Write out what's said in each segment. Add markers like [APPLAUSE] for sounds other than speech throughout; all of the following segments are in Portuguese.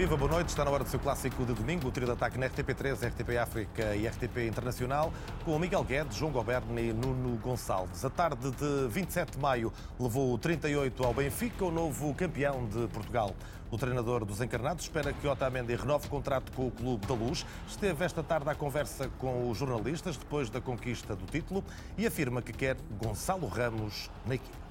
Viva, boa noite. Está na hora do seu clássico de domingo, o trio de ataque na RTP3, RTP África e RTP Internacional, com Miguel Guedes, João Goberni e Nuno Gonçalves. A tarde de 27 de maio levou o 38 ao Benfica, o novo campeão de Portugal. O treinador dos encarnados espera que Otamendi renove o contrato com o Clube da Luz. Esteve esta tarde à conversa com os jornalistas depois da conquista do título e afirma que quer Gonçalo Ramos na equipe.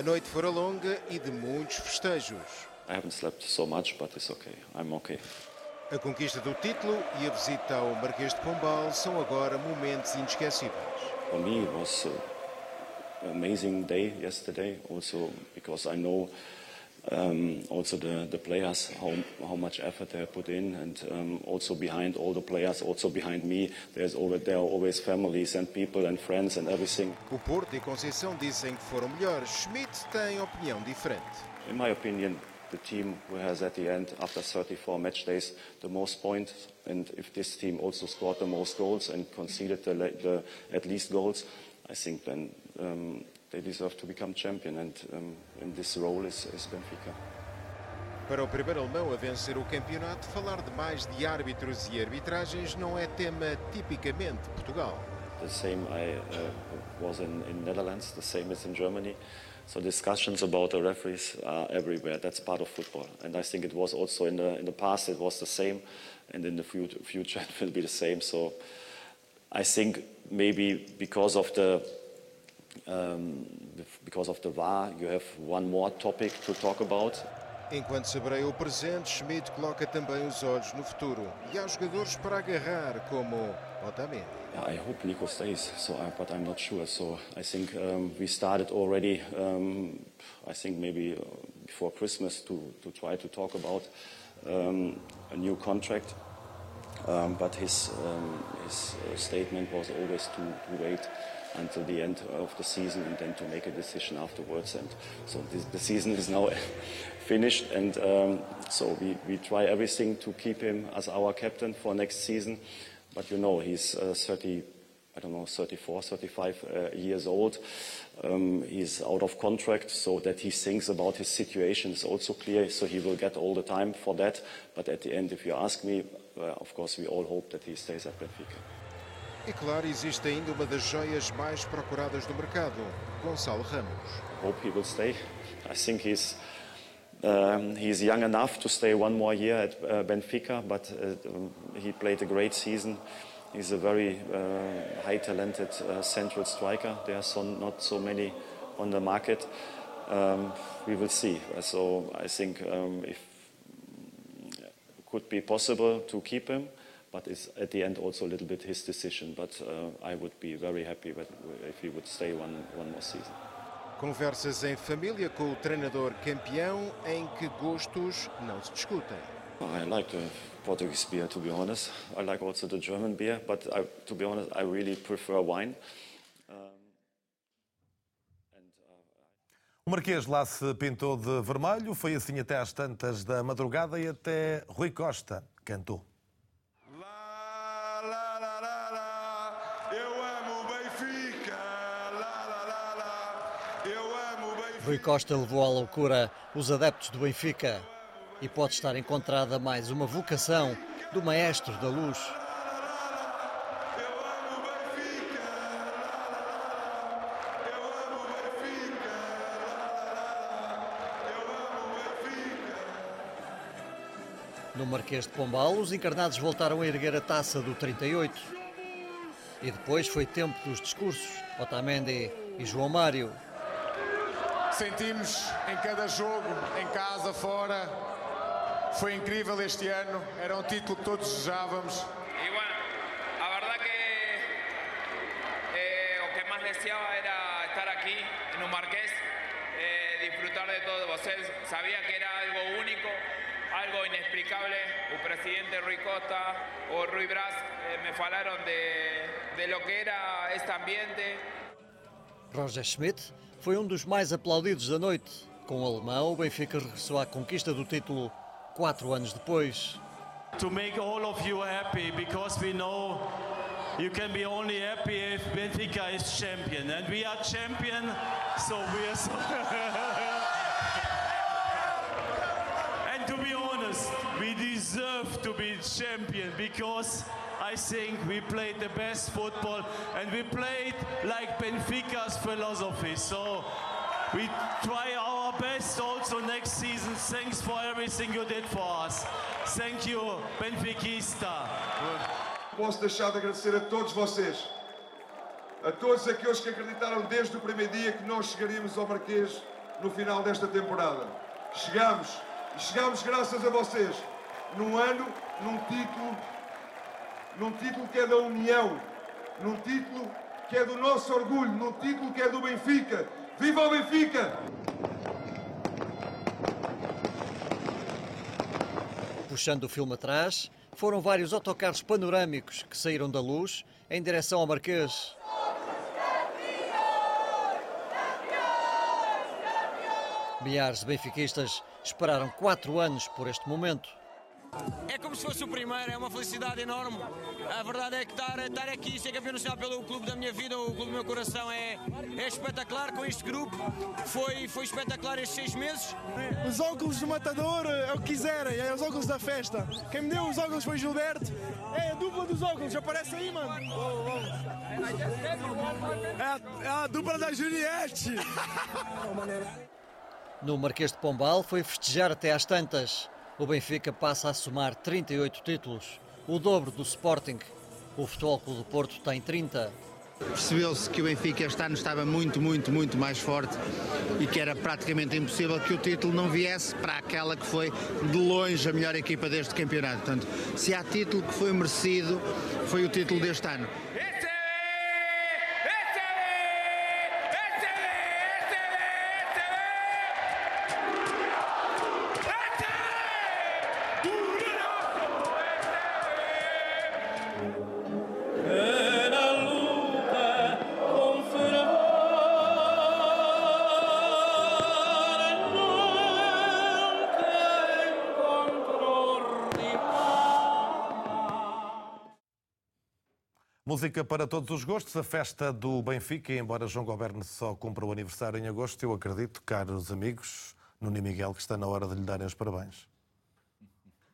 A noite fora longa e de muitos festejos. I haven't slept so much, but it's okay. I'm okay. A conquista do título e a visita ao Marquês de Pombal são agora momentos inesquecíveis. For me, it was an amazing day yesterday, also because I know um, also the, the players, how, how much effort they put in, and um, also behind all the players, also behind me, there's always, there are always families and people and friends and everything. O Porto e Conceição dizem que foram melhores. Schmidt tem opinião diferente. In my opinion, the team who has at the end, after 34 match days, the most points, and if this team also scored the most goals and conceded the, the at least goals, I think then um, they deserve to become champion, and um, in this role is, is Benfica. Para o primeiro alemão a vencer o campeonato, falar de mais de árbitros e arbitragens não é tema tipicamente Portugal. The same I uh, was in, in Netherlands, the same is in Germany. So discussions about the referees are everywhere. That's part of football, and I think it was also in the in the past. It was the same, and in the future [LAUGHS] it will be the same. So I think maybe because of the um, because of the VAR, you have one more topic to talk about. Enquanto saboreia o presente, Schmidt coloca também os olhos no futuro. E há jogadores para agarrar, como Otamendi. Yeah, I hope Nico stays, so I, but I'm not sure. So I think um, we started already. Um, I think maybe uh, before Christmas to, to try to talk about um, a new contract. Um, but his um, his uh, statement was always to, to wait until the end of the season and then to make a decision afterwards. And so this, the season is now [LAUGHS] finished, and um, so we, we try everything to keep him as our captain for next season. But you know, he's uh, 30, I don't know, 34, 35 uh, years old. Um, he's out of contract, so that he thinks about his situation is also clear. So he will get all the time for that. But at the end, if you ask me, uh, of course, we all hope that he stays at Benfica. E claro, existe ainda uma das joias mais procuradas do mercado, Gonçalo Ramos. Hope he will stay. I think he's um, he's young enough to stay one more year at uh, Benfica, but uh, he played a great season. He's a very uh, high talented uh, central striker. There are so, not so many on the market. Um, we will see. So I think um, if it could be possible to keep him but it's at the end also a little bit his decision. But uh, I would be very happy if he would stay one, one more season. Conversas em família com o treinador campeão em que gostos não se discutem. I like the Portuguese beer, to be honest. I like also the German beer, but I, to be honest, I really prefer wine. O Marquês lá se pintou de vermelho, foi assim até às tantas da madrugada e até Rui Costa cantou. Rui Costa levou à loucura os adeptos do Benfica e pode estar encontrada mais uma vocação do maestro da luz. No Marquês de Pombal, os encarnados voltaram a erguer a taça do 38. E depois foi tempo dos discursos. Otamendi e João Mário sentimos em cada jogo, em casa, fora. Foi incrível este ano, era um título que todos desejávamos. E bueno, a verdade que eh, o que mais deseava era estar aqui no Marquês, eh, disfrutar de todos vocês. Sabia que era algo único, algo inexplicable. O presidente Rui Costa o Rui Brás eh, me falaram de, de lo que era este ambiente. Roger Schmidt foi um dos mais aplaudidos da noite. Com o alemão, o Benfica regressou à conquista do título quatro anos depois. To make all of you happy, because we know you can be only happy if Benfica is champion, and we are champion, so we are so. [LAUGHS] be honest, we deserve to be champion because I think we played the best football and we played like Benfica's philosophy. So we try our best also next season. Thanks for everything you did for us. Thank you, Benfiquista. Posso deixar de agradecer a todos vocês, a todos aqueles que acreditaram desde o primeiro dia que nós chegaríamos ao Marquês no final desta temporada. Chegamos, chegamos graças a vocês, num ano, num título, num título que é da União, num título que é do nosso orgulho, num título que é do Benfica. Viva o Benfica! Puxando o filme atrás, foram vários autocarros panorâmicos que saíram da luz em direção ao Marquês. Milhares de benfiquistas esperaram quatro anos por este momento. É como se fosse o primeiro, é uma felicidade enorme. A verdade é que estar, estar aqui, ser campeão nacional pelo clube da minha vida, o clube do meu coração, é, é espetacular com este grupo. Foi, foi espetacular estes seis meses. Os óculos do Matador é o que quiserem, é os óculos da festa. Quem me deu os óculos foi Gilberto. É a dupla dos óculos, aparece aí, mano. É a, é a dupla da Juliette. [LAUGHS] No Marquês de Pombal foi festejar até às tantas. O Benfica passa a somar 38 títulos, o dobro do Sporting. O Futebol Clube do Porto tem 30. Percebeu-se que o Benfica este ano estava muito, muito, muito mais forte e que era praticamente impossível que o título não viesse para aquela que foi de longe a melhor equipa deste campeonato. Portanto, se há título que foi merecido, foi o título deste ano. Música para todos os gostos, a festa do Benfica, embora João Goberno só cumpra o aniversário em agosto, eu acredito, caros amigos, Nuno e Miguel, que está na hora de lhe darem os parabéns.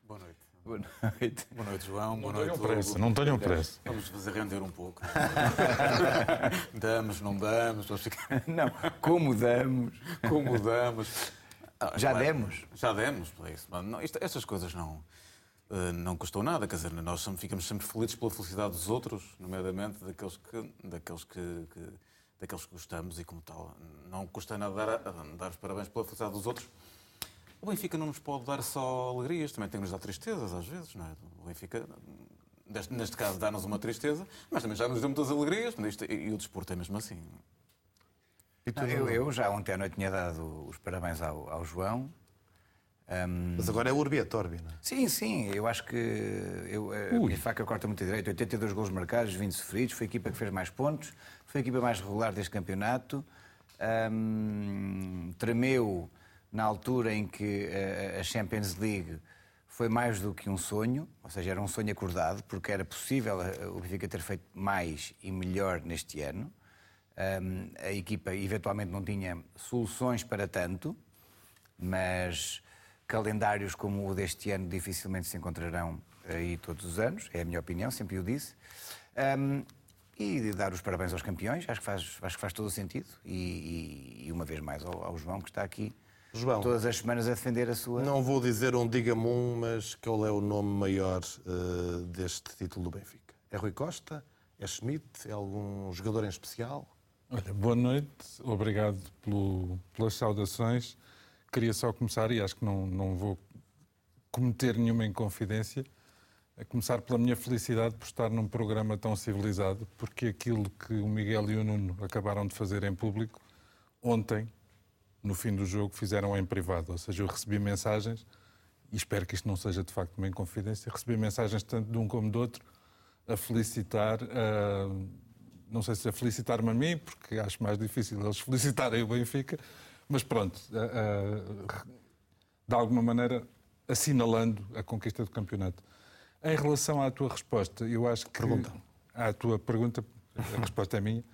Boa noite. Boa noite. Boa noite, João. Boa não noite, tenham pressa, não tenham pressa. Vamos fazer render um pouco. [LAUGHS] damos, não damos. Vamos ficar... Não, como damos. Como damos. Já Claro, demos? Já demos, por isso. Mas Não, isto, estas coisas não, não custou nada, quer dizer, nós ficamos sempre felizes pela felicidade dos outros, nomeadamente daqueles que, daqueles que, que- daqueles que gostamos e como tal. Não custa nada dar, dar os parabéns pela felicidade dos outros. O Benfica não nos pode dar só alegrias, também tem que nos dar tristezas às vezes, não é? O Benfica, neste, neste caso, dá-nos uma tristeza, mas também já nos deu muitas alegrias, e o desporto é mesmo assim. Não, eu, eu já ontem à noite tinha dado os parabéns ao, ao João. Ahm, Mas agora é Urbi et Orbi, não é? Sim, sim, eu acho que eu, a Ui. minha faca corta muito direito. 82 gols marcados, 20 sofridos, foi a equipa que fez mais pontos, foi a equipa mais regular deste campeonato. Ahm, tremeu na altura em que a, a Champions League foi mais do que um sonho, ou seja, era um sonho acordado, porque era possível eh, o Benfica ter feito mais e melhor neste ano. Ahm, a equipa eventualmente não tinha soluções para tanto, mas calendários como o deste ano dificilmente se encontrarão aí todos os anos, é a minha opinião, sempre o disse. Ahm, e dar os parabéns aos campeões, acho que faz, acho que faz todo o sentido. E, e- e uma vez mais ao, ao João, que está aqui João. todas as semanas a defender a sua. Não vou dizer um diga-me um, mas qual é o nome maior eh, deste título do Benfica? É Rui Costa? É Schmidt? É algum jogador em especial? Olha, boa noite, obrigado pelo- pelas saudações. Queria só começar, e acho que não, não vou cometer nenhuma inconfidência, a começar pela minha felicidade por estar num programa tão civilizado, porque aquilo que o Miguel e o Nuno acabaram de fazer em público, ontem, no fim do jogo, fizeram em privado. Ou seja, eu recebi mensagens, e espero que isto não seja de facto uma inconfidência, recebi mensagens tanto de um como do outro a felicitar, a- não sei se a felicitar-me a mim, porque acho mais difícil eles [LAUGHS] felicitarem o Benfica, mas pronto, a- a- de alguma maneira assinalando a conquista do campeonato. Em relação à tua resposta, eu acho que. Pergunta. À tua pergunta, a resposta é minha.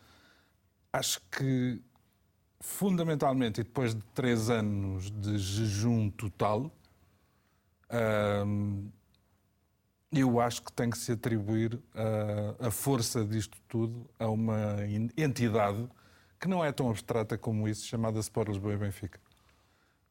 Acho que, fundamentalmente, e depois de três anos de jejum total, eu acho que tem que se atribuir a, a força disto tudo a uma entidade que não é tão abstrata como isso, chamada Sport Lisboa e Benfica.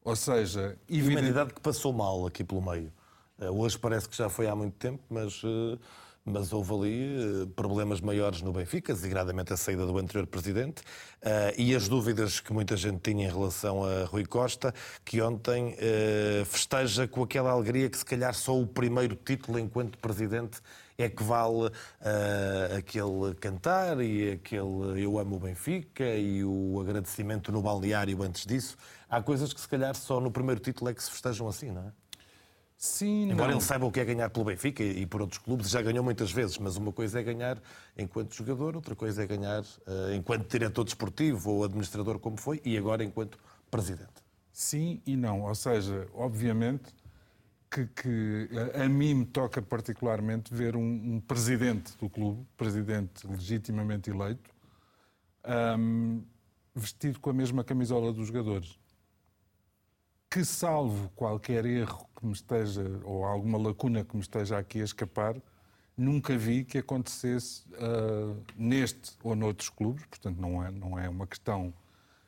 Ou seja, evidente... uma entidade que passou mal aqui pelo meio. Eh, hoje parece que já foi há muito tempo, mas uh, mas houve ali eh, problemas maiores no Benfica, designadamente a saída do anterior presidente, eh, e as dúvidas que muita gente tinha em relação a Rui Costa, que ontem eh, festeja com aquela alegria que se calhar só o primeiro título enquanto presidente é que vale uh, aquele cantar e aquele eu amo o Benfica e o agradecimento no balneário antes disso. Há coisas que se calhar só no primeiro título é que se festejam assim, não é? Sim, Embora não. ele saiba o que é ganhar pelo Benfica e por outros clubes, já ganhou muitas vezes, mas uma coisa é ganhar enquanto jogador, outra coisa é ganhar uh, enquanto diretor desportivo ou administrador, como foi, e agora enquanto presidente. Sim e não. Ou seja, obviamente que, que a, mim me toca particularmente ver um, um presidente do clube, presidente legitimamente eleito, um, vestido com a mesma camisola dos jogadores que, salvo qualquer erro que me esteja, ou alguma lacuna que me esteja aqui a escapar, nunca vi que acontecesse uh, neste ou noutros clubes, portanto não é, não é uma questão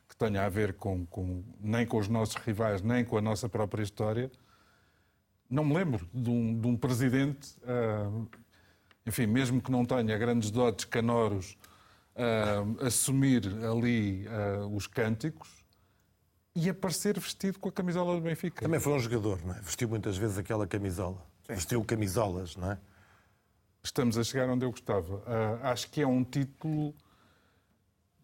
que tenha a ver com, com, nem com os nossos rivais, nem com a nossa própria história. Não me lembro de um, de um presidente, uh, enfim, mesmo que não tenha grandes dotes canoros, uh, assumir ali os cânticos, e aparecer vestido com a camisola do Benfica. Também foi um jogador, não é? Vestiu muitas vezes aquela camisola. Sim. Vestiu camisolas, não é? Estamos a chegar onde eu gostava. Uh, acho que é um título.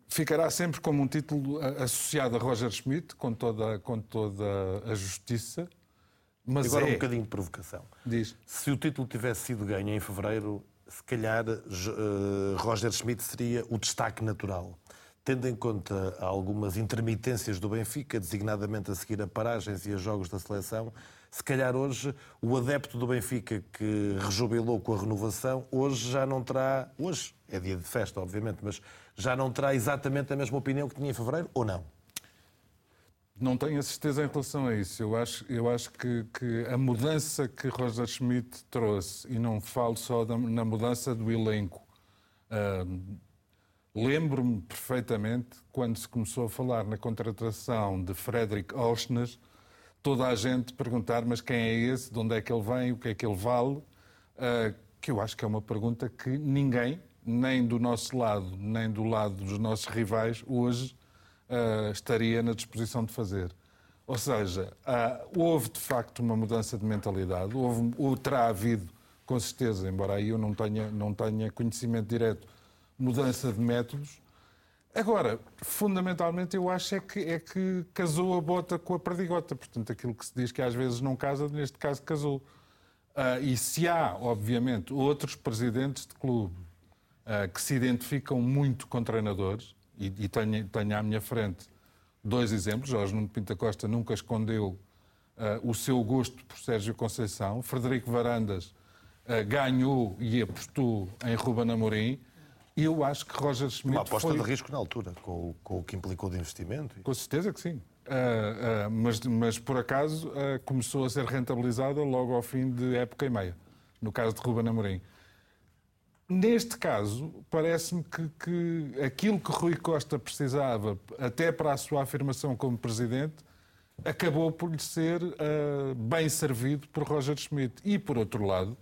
Ficará sempre como um título associado a Roger Schmidt, com toda, com toda a justiça. Mas Agora é... um bocadinho de provocação. Diz. Se o título tivesse sido ganho em fevereiro, se calhar uh, Roger Schmidt seria o destaque natural tendo em conta algumas intermitências do Benfica, designadamente a seguir a paragens e a jogos da seleção, se calhar hoje o adepto do Benfica que rejubilou com a renovação, hoje já não terá, hoje é dia de festa, obviamente, mas já não terá exatamente a mesma opinião que tinha em fevereiro, ou não? Não tenho a certeza em relação a isso. Eu acho, eu acho que, que a mudança que Roger Schmidt trouxe, e não falo só da, na mudança do elenco, uh, Lembro-me perfeitamente quando se começou a falar na contratação de Frederick Auschner, toda a gente perguntar: mas quem é esse? De onde é que ele vem? O que é que ele vale? Uh, que eu acho que é uma pergunta que ninguém, nem do nosso lado, nem do lado dos nossos rivais, hoje uh, estaria na disposição de fazer. Ou seja, uh, houve de facto uma mudança de mentalidade, houve, ou terá havido, com certeza, embora aí eu não tenha, não tenha conhecimento direto mudança de métodos. Agora, fundamentalmente, eu acho é que, é que casou a bota com a perdigota. Portanto, aquilo que se diz que às vezes não casa, neste caso casou. Uh, e se há, obviamente, outros presidentes de clube uh, que se identificam muito com treinadores, e, e tenho, tenho à minha frente dois exemplos, Jorge Nuno Pinta Costa nunca escondeu uh, o seu gosto por Sérgio Conceição, Frederico Varandas ganhou e apostou em Ruben Amorim, eu acho que Roger Schmidt. Uma aposta foi... de risco na altura, com, com, o que implicou de investimento. Com certeza que sim. Uh, uh, mas, mas, por acaso, uh, começou a ser rentabilizada logo ao fim de época e meia, no caso de Ruben Amorim. Neste caso, parece-me que, que aquilo que Rui Costa precisava, até para a sua afirmação como presidente, acabou por lhe ser bem servido por Roger Schmidt. E, por outro lado,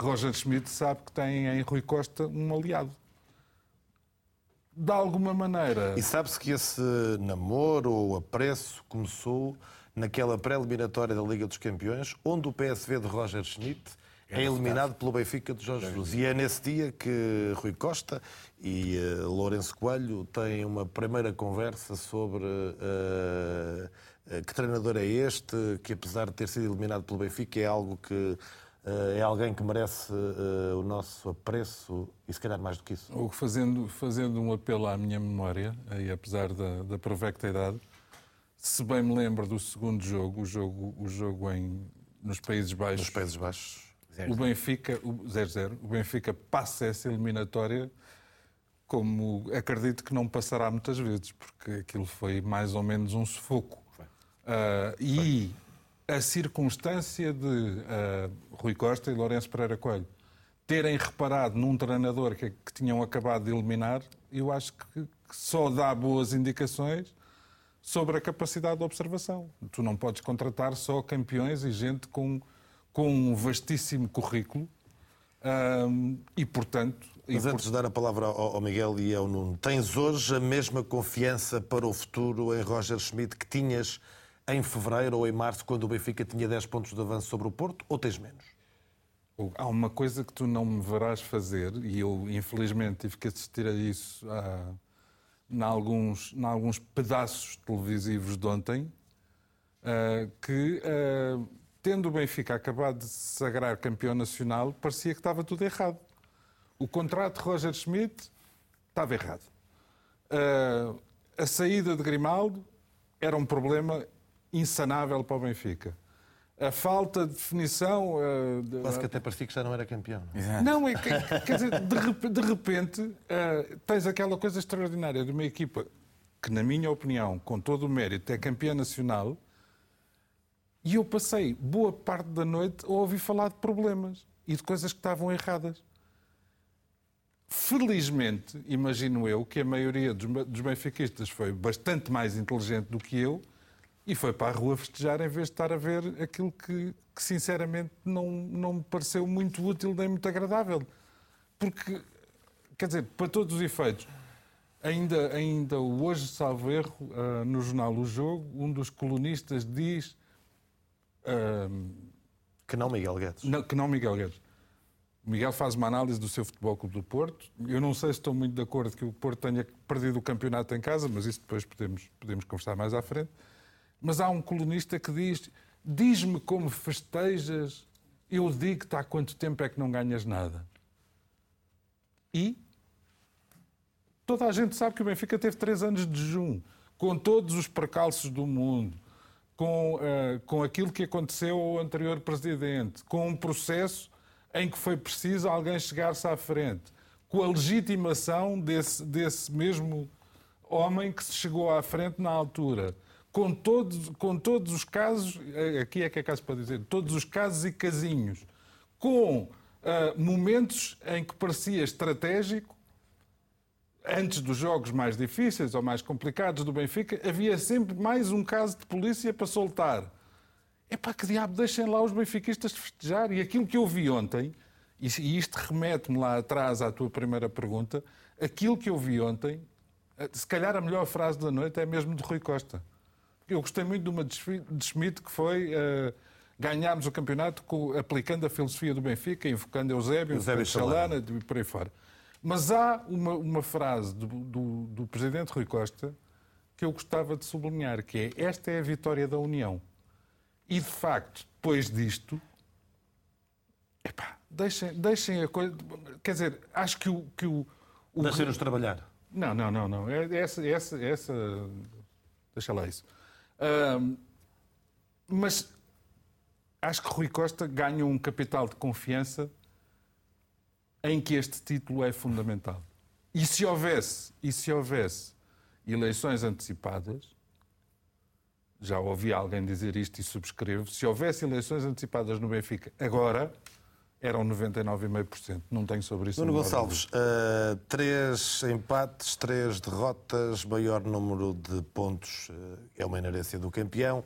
Roger Schmidt sabe que tem em Rui Costa um aliado de alguma maneira. E sabe-se que esse namoro ou apreço começou naquela pré-eliminatória da Liga dos Campeões, onde o PSV de Roger Schmidt é, eliminado pelo Benfica de Jorge Jesus. E é nesse dia que Rui Costa e uh, Lourenço Coelho têm uma primeira conversa sobre uh, uh, que treinador é este, que apesar de ter sido eliminado pelo Benfica é algo que é alguém que merece uh, o nosso apreço e se calhar mais do que isso. Ou fazendo, fazendo um apelo à minha memória, e apesar da, da provecta idade, se bem me lembro do segundo jogo, o jogo, o jogo em, nos Países Baixos. Nos Países Baixos. O Benfica, 0-0, o, o Benfica passa essa eliminatória como acredito que não passará muitas vezes, porque aquilo foi mais ou menos um sufoco. Uh, e a circunstância de uh, Rui Costa e Lourenço Pereira Coelho terem reparado num treinador que, que tinham acabado de eliminar, eu acho que, que, só dá boas indicações sobre a capacidade de observação. Tu não podes contratar só campeões e gente com, com um vastíssimo currículo um, e, portanto. Mas e antes por... de dar a palavra ao, ao Miguel e ao Nuno, tens hoje a mesma confiança para o futuro em Roger Schmidt que tinhas em fevereiro ou em março, quando o Benfica tinha 10 pontos de avanço sobre o Porto, ou tens menos? Há uma coisa que tu não me verás fazer, e eu, infelizmente, tive que assistir a isso ah, em, alguns, em alguns pedaços televisivos de ontem, ah, que, ah, tendo o Benfica acabado de se sagrar campeão nacional, parecia que estava tudo errado. O contrato de Roger Schmidt estava errado. Ah, a saída de Grimaldo era um problema insanável para o Benfica. A falta de definição. Uh, de, Quase que até parecia que já não era campeão. Não, é? não é que, quer dizer, de, de repente uh, tens aquela coisa extraordinária de uma equipa que, na minha opinião, com todo o mérito, é campeã nacional. E eu passei boa parte da noite a ouvir falar de problemas e de coisas que estavam erradas. Felizmente, imagino eu que a maioria dos benfiquistas foi bastante mais inteligente do que eu e foi para a rua festejar em vez de estar a ver aquilo que, que sinceramente não, não me pareceu muito útil nem muito agradável. Porque, quer dizer, para todos os efeitos, ainda, ainda hoje, salvo erro, uh, no jornal O Jogo, um dos colunistas diz. Que não Miguel Guedes. Não, que não Miguel Guedes. O Miguel faz uma análise do seu Futebol Clube do Porto. Eu não sei se estou muito de acordo que o Porto tenha perdido o campeonato em casa, mas isso depois podemos, podemos conversar mais à frente. Mas há um colunista que diz: Diz-me como festejas, eu digo-te há quanto tempo é que não ganhas nada. E toda a gente sabe que o Benfica teve três anos de jejum, com todos os precalços do mundo, com, uh, com aquilo que aconteceu ao anterior presidente, com um processo em que foi preciso alguém chegar-se à frente, com a legitimação desse, desse mesmo homem que se chegou à frente na altura. Com todos, com todos os casos, eh, aqui é que é caso para dizer, todos os casos e casinhos, com uh, momentos em que parecia estratégico, antes dos jogos mais difíceis ou mais complicados do Benfica, havia sempre mais um caso de polícia para soltar. É para que diabo, deixem lá os benfiquistas festejar. E aquilo que eu vi ontem, e isto remete-me lá atrás à tua primeira pergunta, aquilo que eu vi ontem, eh, se calhar a melhor frase da noite é mesmo de Rui Costa. Eu gostei muito de uma de Schmidt que foi uh, ganharmos o campeonato aplicando a filosofia do Benfica, invocando Eusébio, Eusébio Chalana e por aí fora. Mas há uma, uma frase do, do, do, presidente Rui Costa que eu gostava de sublinhar, que é esta é a vitória da União. E, de facto, depois disto, epá, deixem, deixem a coisa... Quer dizer, acho que o... Que o, o Deixem-nos trabalhar. Não, não, não. não. É, essa, essa, essa... Deixa lá isso mas acho que Rui Costa ganha um capital de confiança em que este título é fundamental. E se houvesse, e se houvesse eleições antecipadas, já ouvi alguém dizer isto e subscrevo, se houvesse eleições antecipadas no Benfica agora, eram 99,5%. Não tenho sobre isso. Nuno Gonçalves, uh, três empates, três derrotas, maior número de pontos uh, é uma inerência do campeão.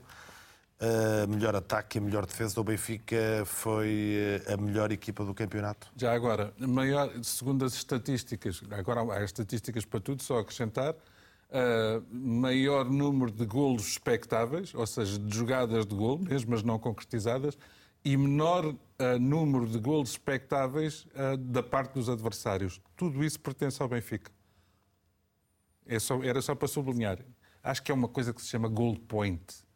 Uh, melhor ataque e melhor defesa. O Benfica foi a melhor equipa do campeonato. Já agora, maior, segundo as estatísticas, agora há estatísticas para tudo, só acrescentar, uh, maior número de golos expectáveis, ou seja, de jogadas de golo, mesmo as não concretizadas, e menor uh, número de golos expectáveis uh, da parte dos adversários. Tudo isso pertence ao Benfica. É só, era só para sublinhar. Acho que é uma coisa que se chama goal point.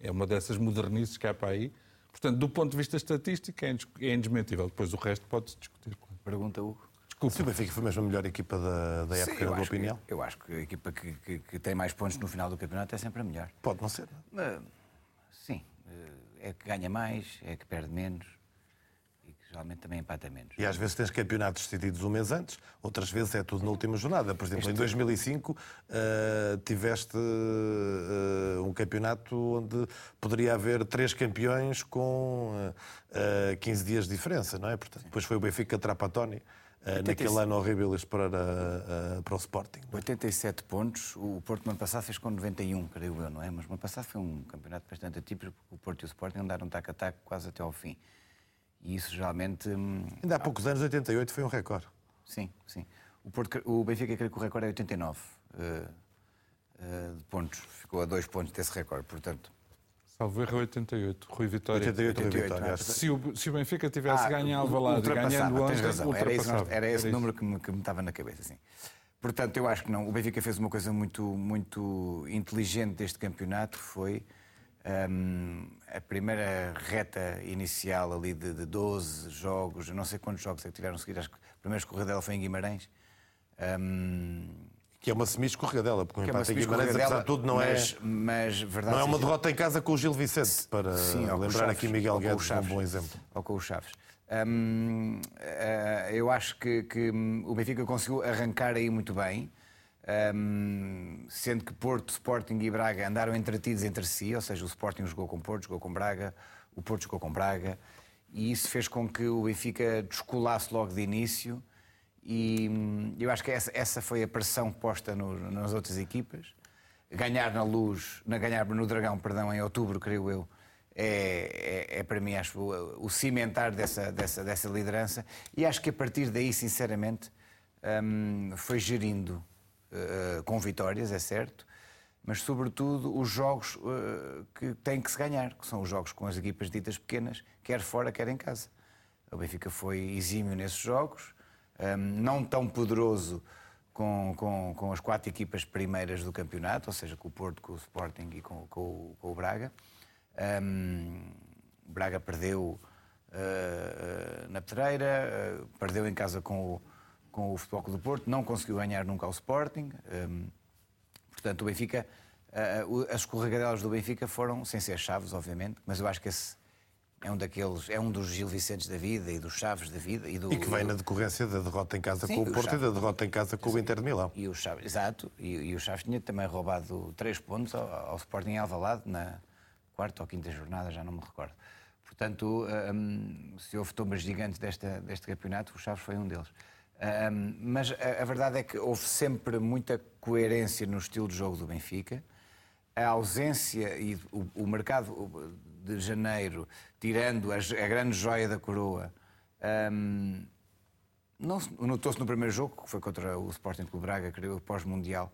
É uma dessas modernices que há para aí. Portanto, do ponto de vista estatístico, é, é indesmentível. Depois o resto pode-se discutir. Pergunta, Hugo. Desculpa. Se o Benfica foi mesmo a melhor equipa da, da época, na tua opinião? Que, eu acho que a equipa que, que, que, tem mais pontos no final do campeonato é sempre a melhor. Pode não ser. Não? Uh, sim é que ganha mais, é que perde menos. Geralmente também empata menos. E às vezes tens campeonatos decididos um mês antes, outras vezes é tudo na última jornada. Por exemplo, este... em 2005 uh, tiveste uh, um campeonato onde poderia haver três campeões com uh, 15 dias de diferença, não é? Portanto, depois foi o Benfica Trapatoni. Uh, naquele ano horrível para, uh, para o Sporting. 87 pontos, o Porto no ano passado fez com 91, creio eu, não é? Mas no ano passado foi um campeonato bastante atípico, porque o Porto e o Sporting andaram tac a tac quase até ao fim. E isso geralmente. Hum, Ainda há poucos anos, 88 foi um recorde. Sim, sim. O, Porto, o Benfica creio que o recorde é 89 uh, uh, de pontos. Ficou a dois pontos desse recorde, portanto. Salvo erro 88, Rui Vitória. 88, 88 Rui Vitória. Se o, se o Benfica tivesse ah, ganho Alvalade ganhando ontem, razão. Era esse, era esse número que me, que me estava na cabeça, sim. Portanto, eu acho que não. O Benfica fez uma coisa muito, muito inteligente deste campeonato, foi um, a primeira reta inicial ali de, de 12 jogos, não sei quantos jogos é que tiveram a seguir, acho que o primeiro escorredela foi em Guimarães. Um, que é uma semi-escorregadela, porque o um empate em Guimarães, apesar de tudo, não mas, é. Mas, verdade não é uma derrota em casa com o Gil Vicente, para Sim, lembrar Chaves, aqui Miguel Guedes, um bom exemplo. Ou com o Chaves. Hum, uh, eu acho que, que, o Benfica conseguiu arrancar aí muito bem, um, sendo que Porto, Sporting e Braga andaram entretidos entre si, ou seja, o Sporting jogou com Porto, jogou com Braga, o Porto jogou com Braga, e isso fez com que o Benfica descolasse logo de início e hum, eu acho que essa, essa foi a pressão posta no, nas outras equipas. Ganhar na luz, na ganhar no Dragão, perdão, em outubro, creio eu, é, é, é, para mim, acho, o, cimentar dessa, dessa, dessa liderança. E acho que a partir daí, sinceramente, um, foi gerindo uh, com vitórias, é certo, mas sobretudo os jogos uh, que têm que se ganhar, que são os jogos com as equipas ditas pequenas, quer fora, quer em casa. O Benfica foi exímio nesses jogos um, não tão poderoso com, com, com, as quatro equipas primeiras do campeonato, ou seja, com o Porto, com o Sporting e com, com, com o Braga. Um, Braga perdeu uh, na Pedreira, uh, perdeu em casa com o, com o Futebol do Porto, não conseguiu ganhar nunca ao Sporting. Um, portanto, o Benfica, uh, as escorregadelas do Benfica foram, sem ser chaves, obviamente, mas eu acho que esse é um daqueles, é um dos Gil Vicentes da vida e dos Chaves da vida. E, do, e que vem na decorrência da derrota em casa Sim, com o Porto Chaves, e da derrota em casa com o Inter de Milão. E o Chaves, exato, e, e o Chaves tinha também roubado três pontos ao, ao Sporting em Alvalade na quarta ou quinta jornada, já não me recordo. Portanto, um, se houve tombas gigantes desta, deste campeonato, o Chaves foi um deles. Um, mas a, a, verdade é que houve sempre muita coerência no estilo de jogo do Benfica. A ausência e o, o mercado de janeiro, tirando a, a grande joia da coroa, um, notou-se no primeiro jogo, que foi contra o Sporting Clube Braga, creio, pós-mundial,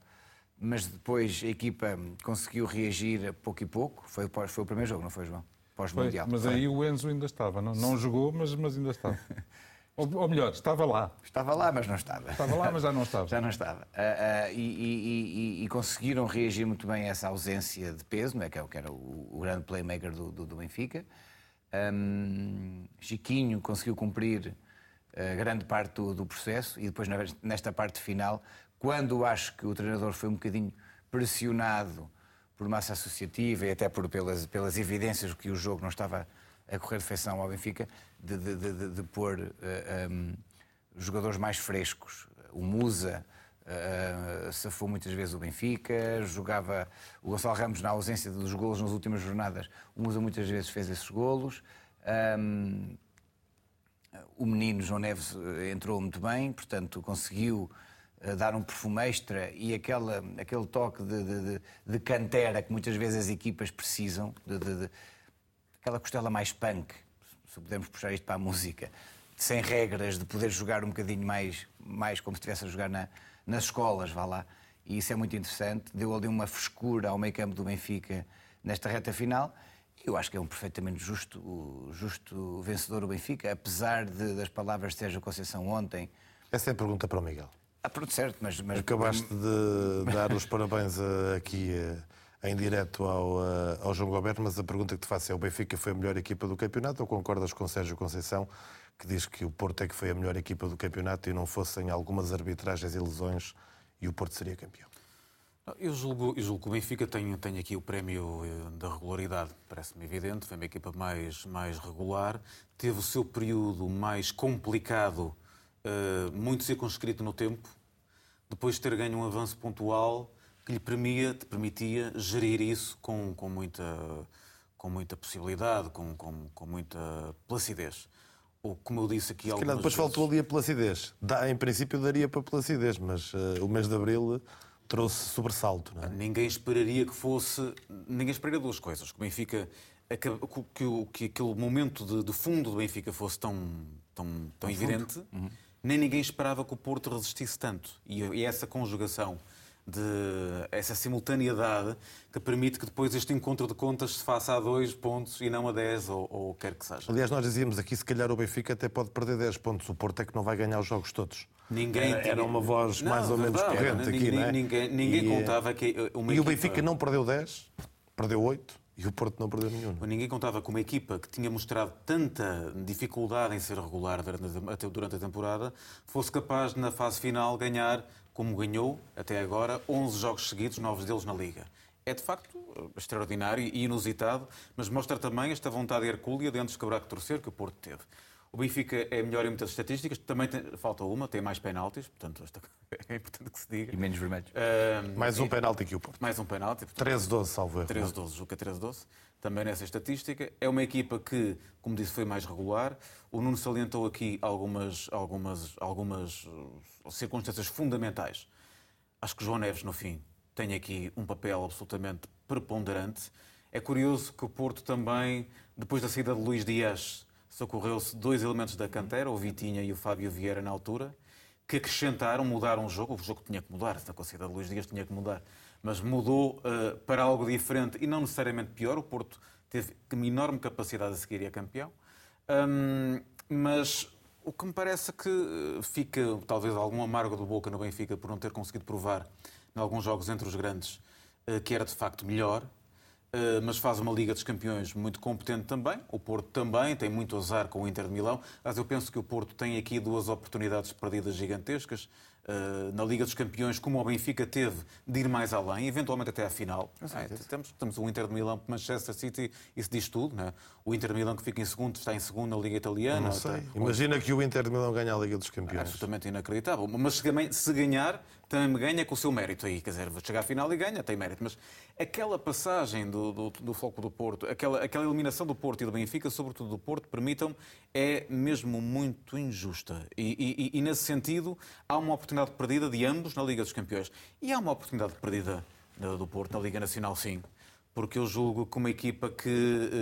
mas depois a equipa conseguiu reagir pouco e pouco. Foi, foi o primeiro jogo, não foi, João? Pós-mundial. Mas aí o Enzo ainda estava, não, não jogou, mas, mas ainda estava. [LAUGHS] Ou, ou, melhor, estava lá. Estava lá, mas não estava. Estava lá, mas já não estava. [LAUGHS] já não estava. Uh, uh, e, e, e, e, conseguiram reagir muito bem a essa ausência de peso, não é? que, é, que era o, o grande playmaker do, do, do Benfica. Um, Chiquinho conseguiu cumprir uh, grande parte do, do, processo e depois, nesta parte final, quando acho que o treinador foi um bocadinho pressionado por massa associativa e até por, pelas, pelas evidências que o jogo não estava a correr de feição ao Benfica, de, de, de, de pôr uh, eh, um, ehm, jogadores mais frescos. O Musa uh, safou muitas vezes o Benfica, jogava o Gonçalo Ramos na ausência dos golos nas últimas jornadas. O Musa muitas vezes fez esses golos. Um, ehm, o menino João Neves entrou muito bem, portanto conseguiu dar um perfume extra e aquela, aquele toque de, de, de, cantera que muitas vezes as equipas precisam, de, aquela costela mais punk, se pudermos puxar isto para a música, sem regras, de poder jogar um bocadinho mais, mais como se estivesse a jogar na, nas escolas, vá lá. E isso é muito interessante. Deu ali uma frescura ao meio campo do Benfica nesta reta final. E eu acho que é um perfeitamente justo, justo vencedor o Benfica, apesar de, das palavras de Sérgio Conceição ontem. Essa é a pergunta para o Miguel. Ah, pronto, certo, mas... mas... Acabaste de dar os parabéns aqui em direto ao, eh, ao João Goberto, mas a pergunta que te faço é: o Benfica foi a melhor equipa do campeonato ou concordas com Sérgio Conceição, que diz que o Porto é que foi a melhor equipa do campeonato e não fossem algumas arbitragens e lesões e o Porto seria campeão? Eu julgo, eu julgo que o Benfica tem, tem aqui o prémio eh, da regularidade, parece-me evidente. Foi uma equipa mais, mais regular, teve o seu período mais complicado, uh, muito circunscrito no tempo, depois de ter ganho um avanço pontual que lhe permitia, permitia gerir isso com, com, muita, com muita possibilidade, com, com, com muita placidez. Ou, como eu disse aqui Se calhar depois vezes... faltou ali a placidez. Dá, em princípio daria para placidez, mas uh, o mês de Abril trouxe sobressalto. É? Ninguém esperaria que fosse. Ninguém esperaria duas coisas. Que o Benfica. Que, que, que aquele momento de, de, fundo do Benfica fosse tão, tão, tão evidente, uhum. nem ninguém esperava que o Porto resistisse tanto. E, e essa conjugação de essa simultaneidade que permite que depois este encontro de contas se faça a dois pontos e não a dez, ou, ou quer que seja. Aliás, nós dizíamos aqui, se calhar o Benfica até pode perder 10 pontos. O Porto é que não vai ganhar os jogos todos. Ninguém era, era uma voz não, mais ou menos corrente aqui, não é? Ninguém, ninguém e, contava que uma E equipa... o Benfica não perdeu 10, perdeu 8. E o Porto não perdeu nenhum. Ninguém contava com uma equipa que tinha mostrado tanta dificuldade em ser regular durante a temporada fosse capaz, na fase final, ganhar como ganhou até agora 11 jogos seguidos, novos deles na Liga. É de facto extraordinário e inusitado, mas mostra também esta vontade hercúlea de antes quebrar que torcer que o Porto teve. O Benfica é melhor em muitas estatísticas, também tem, falta uma, tem mais penaltis, portanto [LAUGHS] é importante que se diga. E menos vermelhos. Uh, mais um penalti que o Porto. Mais um penalti. 13-12, salvo erro. 13-12, julgo que é 13-12. Também nessa estatística. É uma equipa que, como disse, foi mais regular. O Nuno salientou aqui algumas, algumas, algumas uh, circunstâncias fundamentais. Acho que João Neves, no fim, tem aqui um papel absolutamente preponderante. É curioso que o Porto também, depois da saída de Luís Dias, socorreu-se dois elementos da cantera, o Vitinha e o Fábio Vieira na altura, que acrescentaram, mudaram o jogo. O jogo tinha que mudar, esta considera Luís Dias tinha que mudar, mas mudou uh, para algo diferente e não necessariamente pior. O Porto teve uma enorme capacidade de seguir e é campeão. Um, mas o que me parece que eh, fica talvez algum amargo do boca no Benfica por não ter conseguido provar em alguns jogos entre os grandes uh, que era de facto melhor, eh, mas faz uma Liga dos Campeões muito competente também. O Porto também tem muito azar com o Inter de Milão. Mas eu penso que o Porto tem aqui duas oportunidades perdidas gigantescas. Uh, na Liga dos Campeões, como o Benfica teve de ir mais além, eventualmente até à final. É, temos, temos o Inter de Milão, Manchester City, isso diz tudo. Né? O Inter de Milão que fica em segundo está em segundo na Liga Italiana. Não sei. Imagina que o Inter de Milão ganha a Liga dos Campeões. É absolutamente inacreditável. Mas se ganhar, também ganha com o seu mérito aí. Quer dizer, chegar à final e ganha, tem mérito. Mas aquela passagem do, do, do do Porto, aquela, aquela eliminação do Porto e do Benfica, sobretudo do Porto, permitam é mesmo muito injusta. E, e, e, nesse sentido, há uma oportunidade perdida de ambos na Liga dos Campeões. E há uma oportunidade perdida do Porto na Liga Nacional, sim. Porque eu julgo que uma equipa que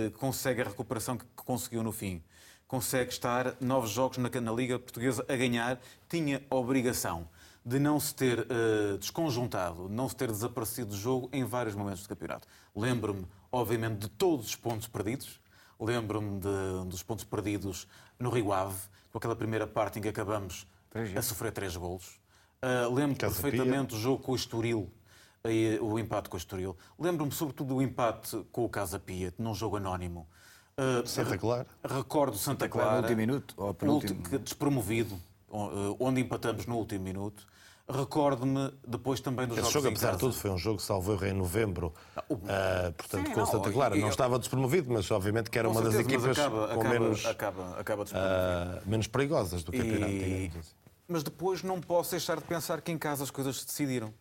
eh, consegue a recuperação que conseguiu no fim, consegue estar nove jogos na, na Liga Portuguesa a ganhar, tinha obrigação de não se ter uh, desconjuntado, não se ter desaparecido do jogo em vários momentos do campeonato. Lembro-me, obviamente, de todos os pontos perdidos. Lembro-me dos pontos perdidos no Rio Ave, com aquela primeira parte em que acabamos a sofrer três golos. Uh, Lembro-me perfeitamente do jogo com o Estoril, o empate com o Estoril. Lembro-me, sobretudo, do empate com o Casa Pia, num jogo anónimo. Uh, Santa Clara. Recordo Santa Clara. No último minuto? Ou penúltimo? Despromovido, onde empatamos no último minuto. Recordo-me depois também dos Esse jogos jogo, apesar de tudo, foi um jogo, salvo erro, em novembro. uh, portanto, Sim, com não, Santa Clara. Não estava despromovido, mas obviamente que era uma certeza, das equipas acaba, com acaba, menos, acaba, acaba uh, menos perigosas do campeonato. E... Assim. Mas depois não posso deixar de pensar que em casa as coisas se decidiram.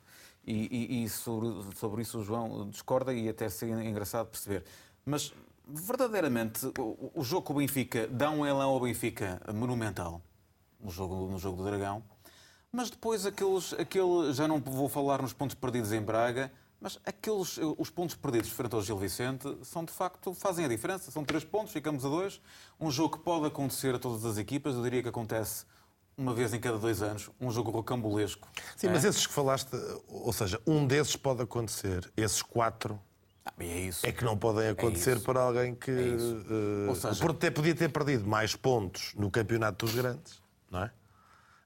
E, e, e sobre, sobre, isso o João discorda e até seria engraçado perceber. Mas verdadeiramente o, o jogo com o Benfica dá um elan ao Benfica monumental no jogo, no jogo do Dragão mas depois aqueles, aquele, já não vou falar nos pontos perdidos em Braga, mas aqueles, os pontos perdidos frente ao Gil Vicente são de facto, fazem a diferença. São três pontos, ficamos a dois. Um jogo que pode acontecer a todas as equipas, eu diria que acontece uma vez em cada dois anos, um jogo rocambolesco. Sim, é? mas esses que falaste, ou seja, um desses pode acontecer, esses quatro. Ah, é, é que não podem acontecer é para alguém que. É uh, seja... Até podia ter perdido mais pontos no campeonato dos grandes, não é?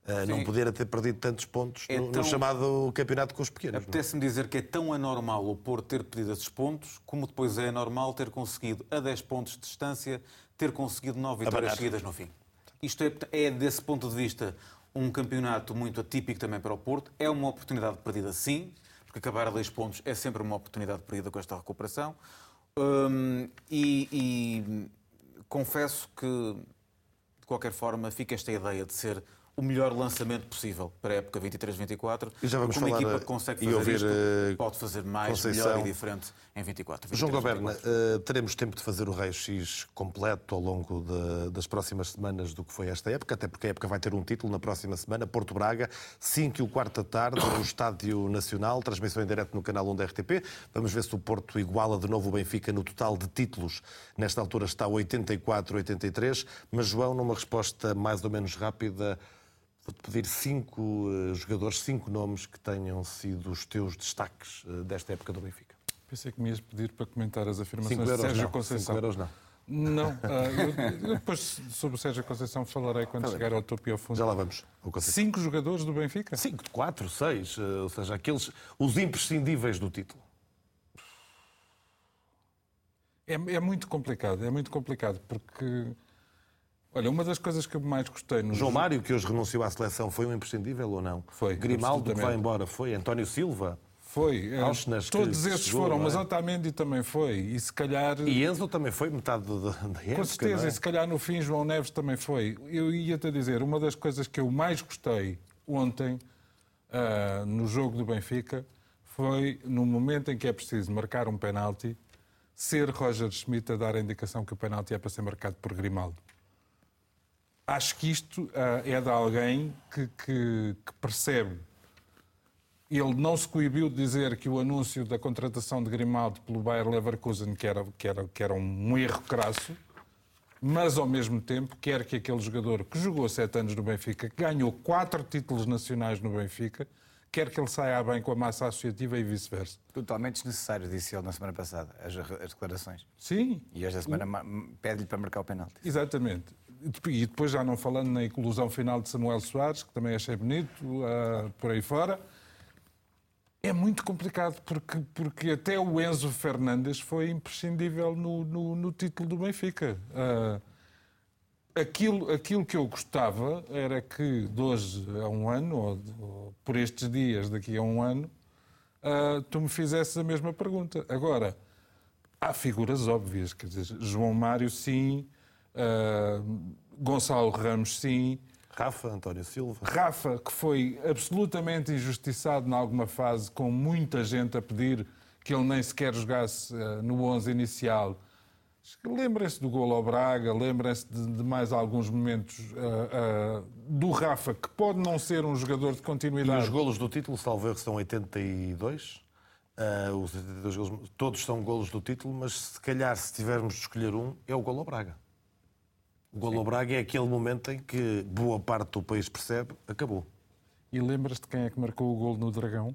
Uh, não poder ter perdido tantos pontos é no, tão... no, chamado campeonato com os pequenos. Apetece-me dizer que é tão anormal o Porto ter perdido esses pontos, como depois é anormal ter conseguido, a 10 pontos de distância, ter conseguido 9 vitórias seguidas no fim. Isto é, é, desse ponto de vista, um campeonato muito atípico também para o Porto. É uma oportunidade perdida, sim, porque acabar a dois pontos é sempre uma oportunidade perdida com esta recuperação. Hum, e, e confesso que, de qualquer forma, fica esta ideia de ser o melhor lançamento possível para a época 23-24. E já vamos Como falar, a equipa consegue e fazer ouvir, isto, eh, pode fazer mais, Conceição. melhor e diferente em 24. João 23, Goberna, 24. eh, teremos tempo de fazer o raio-x completo ao longo de- das próximas semanas do que foi esta época, até porque a época vai ter um título na próxima semana, Porto Braga, 5 e o quarto da tarde, no [COUGHS] Estádio Nacional, transmissão em direto no canal 1 da RTP. Vamos ver se o Porto iguala de novo o Benfica no total de títulos. Nesta altura está 84-83, mas João, numa resposta mais ou menos rápida, vou-te pedir cinco eh, jogadores, cinco nomes que tenham sido os teus destaques eh, desta época do Benfica. Pensei que me ias pedir para comentar as afirmações Cinco de euros Sérgio não, Conceição. cinco euros não. Não, [LAUGHS] ah, eu, depois sobre o Sérgio Conceição falarei quando chegar ao topo e ao fundo. Já lá vamos. Cinco jogadores do Benfica? Cinco, quatro, seis, eh, ou seja, aqueles, os imprescindíveis do título. É, é muito complicado, é muito complicado, porque. Olha, uma das coisas que eu mais gostei no João Mário, que hoje renunciou à seleção, foi um imprescindível ou não? Foi, Grimaldo, que vai embora, foi. António Silva. Foi. eh, que Todos esses chegou, foram, é? mas Otamendi também foi. E se calhar. E Enzo também foi metade da, da época, Com certeza, não é? e se calhar no fim João Neves também foi. Eu ia-te dizer, uma das coisas que eu mais gostei ontem ah, no jogo do Benfica foi no momento em que é preciso marcar um penalti, ser Roger Schmidt a dar a indicação que o penalti é para ser marcado por Grimaldo. Acho que isto ah, é de alguém que, que- que percebe. Ele não se coibiu de dizer que o anúncio da contratação de Grimaldo pelo Bayer Leverkusen que era, que era, que era um erro crasso, mas ao mesmo tempo quer que aquele jogador que jogou sete anos no Benfica, que ganhou quatro títulos nacionais no Benfica, quer que ele saia bem com a massa associativa e vice-versa. Totalmente desnecessário, disse ele na semana passada, as, as declarações. Sim. E hoje da semana ma- pede-lhe para marcar o penalti. Exatamente. E depois, já não falando na inclusão final de Samuel Soares, que também achei bonito, ah, por aí fora. É muito complicado, porque, porque até o Enzo Fernandes foi imprescindível no, no, no título do Benfica. Ah, aquilo, aquilo que eu gostava era que de hoje a um ano, ou, ou por estes dias daqui a um ano, ah, tu me fizesses a mesma pergunta. Agora, há figuras óbvias, quer dizer, João Mário sim, ah, Gonçalo Ramos sim, Rafa, António Silva. Rafa, que foi absolutamente injustiçado em alguma fase, com muita gente a pedir que ele nem sequer jogasse eh, no 11 inicial. Lembrem-se do gol ao Braga, lembrem-se de, de mais alguns momentos eh, eh, do Rafa, que pode não ser um jogador de E continuidade. os golos do título, salvo erro, são 82. Ah, os 82 golos, todos são golos do título, mas se calhar, se tivermos de escolher um, é o golo ao Braga. O golo ao Braga é aquele momento em que boa parte do país percebe, acabou. E lembras-te quem é que marcou o gol no Dragão?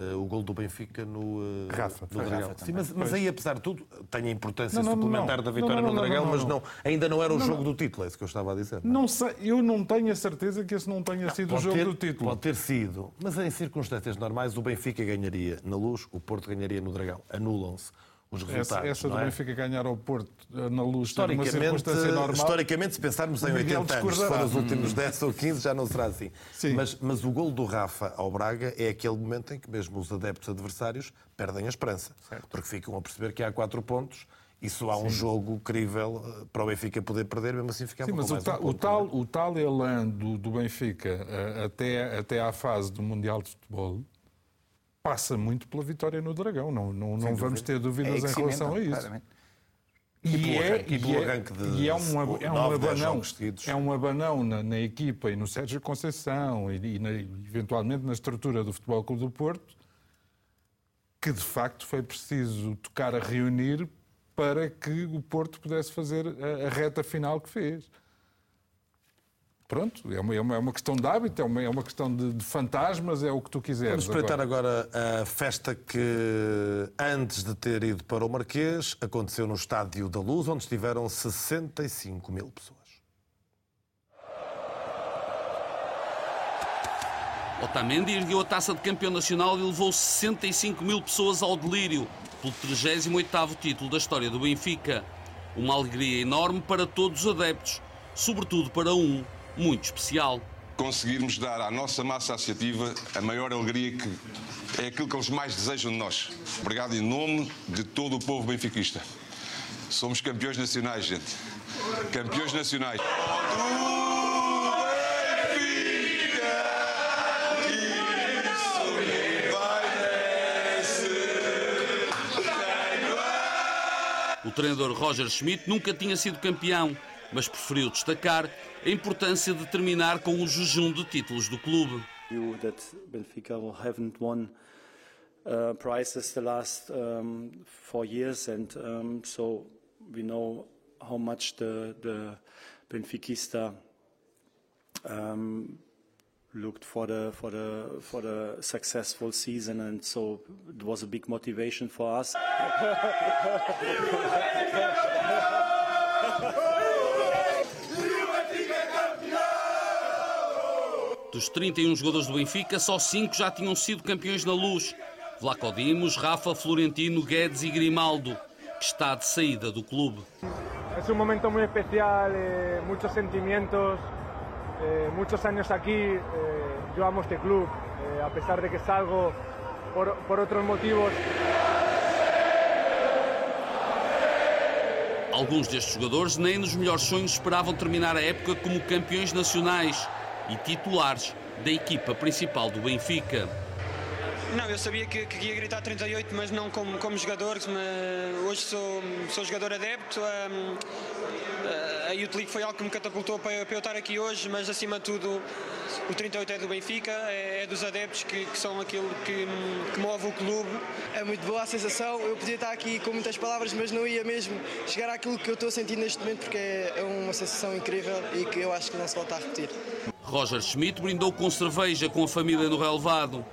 Ah, o golo do Benfica no, ah, Rafa. no Dragão. Rafa Sim, mas, mas aí, apesar de tudo, tem a importância Não, não, suplementar não. da vitória Não, não, no Dragão, não, mas não. ainda não era o Não, jogo não. do título, é isso que eu estava a dizer. Não sei, eu não tenho a certeza que esse não tenha sido o jogo ter- do título. Pode ter sido, mas em circunstâncias normais o Benfica ganharia na Luz, o Porto ganharia no Dragão. Anulam-se os resultados. Essa, essa do é? Benfica ganhar ao Porto eh, na luz Historicamente, circunstância normal. historicamente, se pensarmos em o Miguel 80 anos, se for os últimos 10 ou 15, já não será assim. Mas, mas o gol do Rafa ao Braga é aquele momento em que mesmo os adeptos adversários perdem a esperança. Porque ficam a perceber que há quatro pontos e só há um jogo crível eh, para o Benfica poder perder, mesmo assim ficava Sim, mas o, ta- um o ponto. tal, o tal elan do, do Benfica eh, até, até à fase do Mundial de Futebol passa muito pela vitória no Dragão. Não, não, não vamos ter dúvidas É em relação a isso. claramente. E pelo é, arranque- e é- de e é um, ab- é um nove, dez abanão, é um abanão na, na equipa e no Sérgio Conceição e, e na- eventualmente na estrutura do Futebol Clube do Porto que de facto foi preciso tocar a reunir para que o Porto pudesse fazer a, a reta final que fez. Pronto, é uma, é uma, é uma questão de hábito, é uma, é uma questão de, de fantasmas, é o que tu quiseres. Vamos espreitar agora a festa que, antes de ter ido para o Marquês, aconteceu no Estádio da Luz, onde estiveram 65 mil pessoas. Otamendi ergueu a taça de campeão nacional e levou 65 mil pessoas ao delírio pelo 38º título da história do Benfica. Uma alegria enorme para todos os adeptos, sobretudo para um muito especial. conseguirmos dar à nossa massa associativa a maior alegria que é aquilo que eles mais desejam de nós. Obrigado em nome de todo o povo benfiquista. Somos campeões nacionais, gente. Campeões nacionais. O treinador Roger Schmidt nunca tinha sido campeão, mas preferiu destacar a importância de terminar com o jejum de títulos do clube. Benfica haven't won uh, prizes the last um, four years, and um, so we know how much the, the Benfiquista um, looked for the for the for the successful season, and so it was a big motivation for us. [LAUGHS] Dos 31 jogadores do Benfica, só 5 já tinham sido campeões na luz. Vlaco Dimos, Rafa, Florentino, Guedes e Grimaldo, que está de saída do clube. Es un momento muy especial, eh, muchos sentimientos, eh, muchos años aquí. Eh, yo amo este club, eh, a pesar de que salgo por, por otros motivos. Alguns destes jogadores nem nos melhores sonhos esperavam terminar a época como campeões nacionais e titulares da equipa principal do Benfica. Não, eu sabia que, que ia gritar 38, mas não como, como jogador. Mas hoje sou, sou jogador adepto. Um, a Youth League foi algo que me catapultou para, para, eu estar aqui hoje, mas acima de tudo, o 38 é do Benfica, é, é dos adeptos que, que, são aquilo que, que move o clube. É muito boa a sensação. Eu podia estar aqui com muitas palavras, mas não ia mesmo chegar àquilo que eu estou a sentir neste momento, porque é, é uma sensação incrível e que eu acho que não se volta a repetir. Roger Schmidt brindou com cerveja com a família no relevado.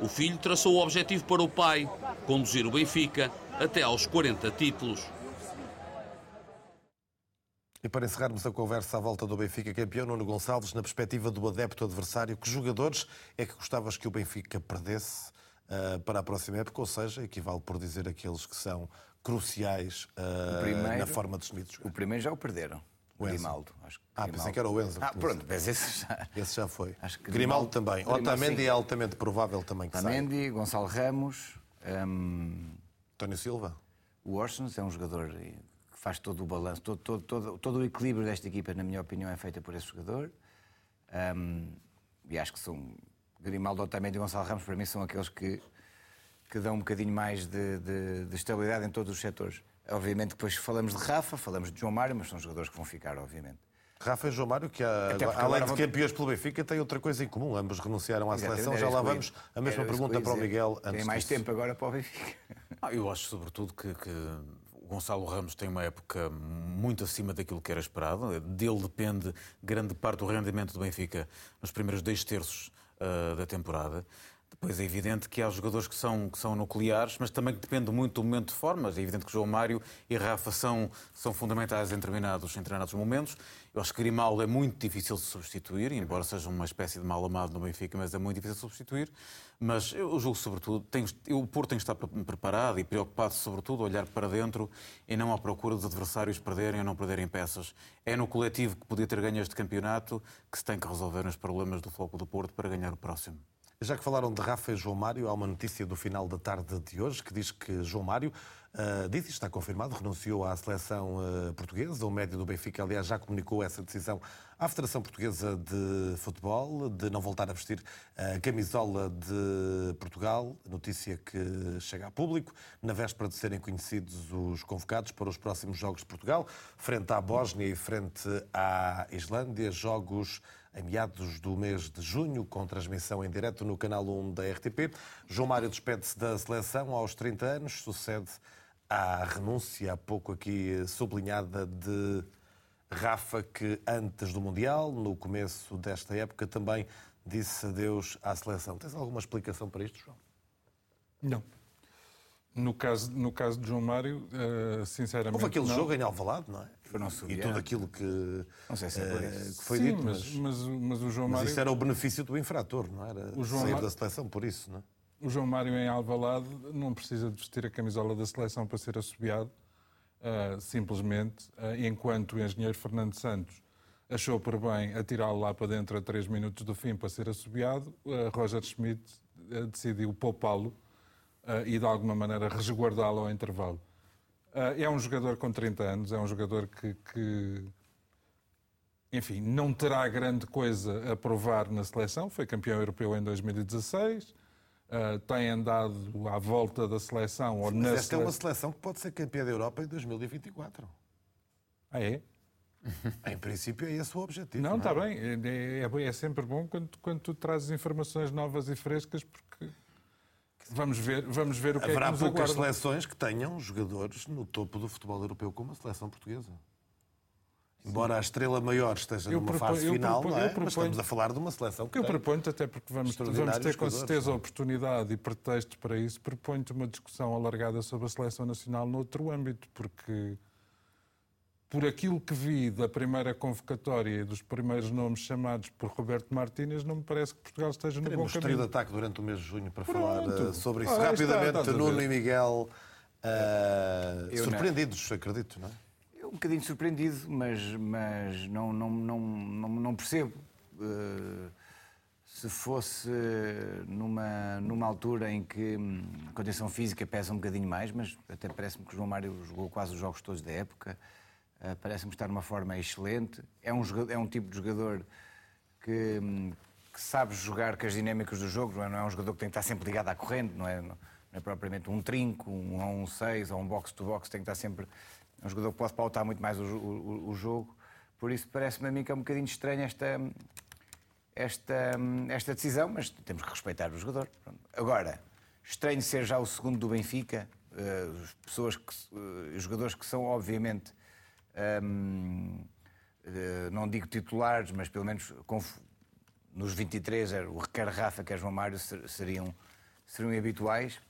O filho traçou o objetivo para o pai, conduzir o Benfica até aos 40 títulos. E para encerrarmos a conversa à volta do Benfica campeão, Nuno Gonçalves, na perspectiva do adepto adversário, que jogadores é que gostavas que o Benfica perdesse uh, para a próxima época? Ou seja, equivale por dizer aqueles que são cruciais uh, primeiro, na forma de Schmidt jogar. O primeiro já o perderam. O Grimaldo. Acho que ah, Grimaldo. pensei que era o Enzo. Ah, pronto, mas esse já... Esse já foi. [LAUGHS] Acho que Grimaldo, Grimaldo também. Grimaldo, Otamendi sim. é altamente provável também que Otamendi, saia. Gonçalo Ramos... Um... António Silva. O Orsons é um jogador que faz todo o balanço, todo, todo, todo, todo o equilíbrio desta equipa, na minha opinião, é feita por esse jogador. Um... E acho que são... Grimaldo, Otamendi e Gonçalo Ramos, para mim, são aqueles que, que dão um bocadinho mais de, de, de estabilidade em todos os setores. Obviamente depois falamos de Rafa, falamos de João Mário, mas são jogadores que vão ficar, obviamente. Rafa e João Mário, que além de campeões pelo Benfica, têm outra coisa em comum. Ambos renunciaram à seleção. Já lá vamos. A mesma pergunta para o Miguel. Tem mais disso. tempo agora para o Benfica. [LAUGHS] Ah, eu acho, sobretudo, que, que o Gonçalo Ramos tem uma época muito acima daquilo que era esperado. Dele depende grande parte do rendimento do Benfica nos primeiros dois terços uh, da temporada. Depois é evidente que há jogadores que são, que são nucleares, mas também depende muito do momento de forma. É evidente que João Mário e Rafa são, são fundamentais em determinados, em determinados momentos. Eu acho que Grimaldo é muito difícil de substituir, embora seja uma espécie de mal amado no Benfica, mas é muito difícil de substituir. Mas eu julgo, sobretudo, tem, o Porto tem que estar preparado e preocupado, sobretudo, a olhar para dentro e não à procura dos adversários perderem ou não perderem peças. É no coletivo que podia ter ganho este campeonato que se tem que resolver os problemas do Floco do Porto para ganhar o próximo. Já que falaram de Rafa e João Mário, há uma notícia do final da tarde de hoje que diz que João Mário, uh, diz e está confirmado, renunciou à seleção uh, portuguesa. O médio do Benfica, aliás, já comunicou essa decisão à Federação Portuguesa de Futebol, de não voltar a vestir a camisola de Portugal. Notícia que chega a público, na véspera de serem conhecidos os convocados para os próximos Jogos de Portugal, frente à Bósnia e frente à Islândia. Jogos em meados do mês de junho, com transmissão em direto no canal 1 da RTP. João Mário despede-se da seleção aos 30 anos, sucede à renúncia, há pouco aqui sublinhada, de Rafa, que antes do Mundial, no começo desta época, também disse adeus à seleção. Tens alguma explicação para isto, João? Não. No caso, no caso de João Mário, uh, sinceramente. Houve aquele não. jogo em Alvalade, não é? E tudo aquilo que, não sei se é uh, que foi Sim, dito. Mas, mas, mas, o João mas Mário. isso era o benefício do infrator, não era? O João Sair Mário- da seleção por isso, não é? O João Mário em Alvalade não precisa de vestir a camisola da seleção para ser assobiado. Uh, simplesmente, uh, enquanto o engenheiro Fernando Santos achou por bem atirá-lo lá para dentro a 3 minutos do fim para ser assobiado. Roger Schmidt decidiu poupá-lo e de alguma maneira resguardá-lo ao intervalo. é um jogador com 30 anos, é um jogador que, que, enfim, não terá grande coisa a provar na seleção. Foi campeão europeu em 2016. Uh, tem andado à volta da seleção. Ou Mas esta sele... é uma seleção que pode ser campeã da Europa em 2024. Ah, é? [LAUGHS] em princípio é esse o objetivo. Não, está é? bem. É, é, é, sempre bom quando, quando tu trazes informações novas e frescas, porque vamos ver, vamos ver o que Haverá é que nos poucas aguarda. seleções que tenham jogadores no topo do futebol europeu como a seleção portuguesa. Embora a estrela maior esteja eu numa proponho, fase final, proponho, não é? Proponho, mas estamos a falar de uma seleção que Eu proponho até porque vamos, vamos ter com certeza a oportunidade e pretexto para isso, proponho-te uma discussão alargada sobre a seleção nacional noutro âmbito, porque por aquilo que vi da primeira convocatória e dos primeiros nomes chamados por Roberto Martínez, não me parece que Portugal esteja no Teremos bom caminho. de ataque durante o mês de junho para Pronto. falar uh, sobre isso. Ah, Rapidamente, está, Nuno e Miguel, uh, surpreendidos, não. acredito, não é? Eu um bocadinho surpreendido, mas, mas não, não, não, não, não percebo. Uh, se fosse numa, numa altura em que hum, a condição física pesa um bocadinho mais, mas até parece-me que o João Mário jogou quase os jogos todos da época, uh, parece-me estar numa forma excelente. É um, é um tipo de jogador que, hum, que sabe jogar com as dinâmicas do jogo, não é, não é um jogador que tem que estar sempre ligado à corrente, não é, não é propriamente um trinco, um 1 6 ou um box-to-box, tem que estar sempre é um jogador que pode pautar muito mais o, o, o jogo. Por isso parece-me a mim que é um bocadinho estranha esta, esta, esta decisão, mas temos que respeitar o jogador. Agora, estranho ser já o segundo do Benfica, uh, pessoas que, uh, jogadores que são obviamente eh, não digo titulares, mas pelo menos nos 23 era o quer Rafa, quer João Mário seriam, seriam habituais.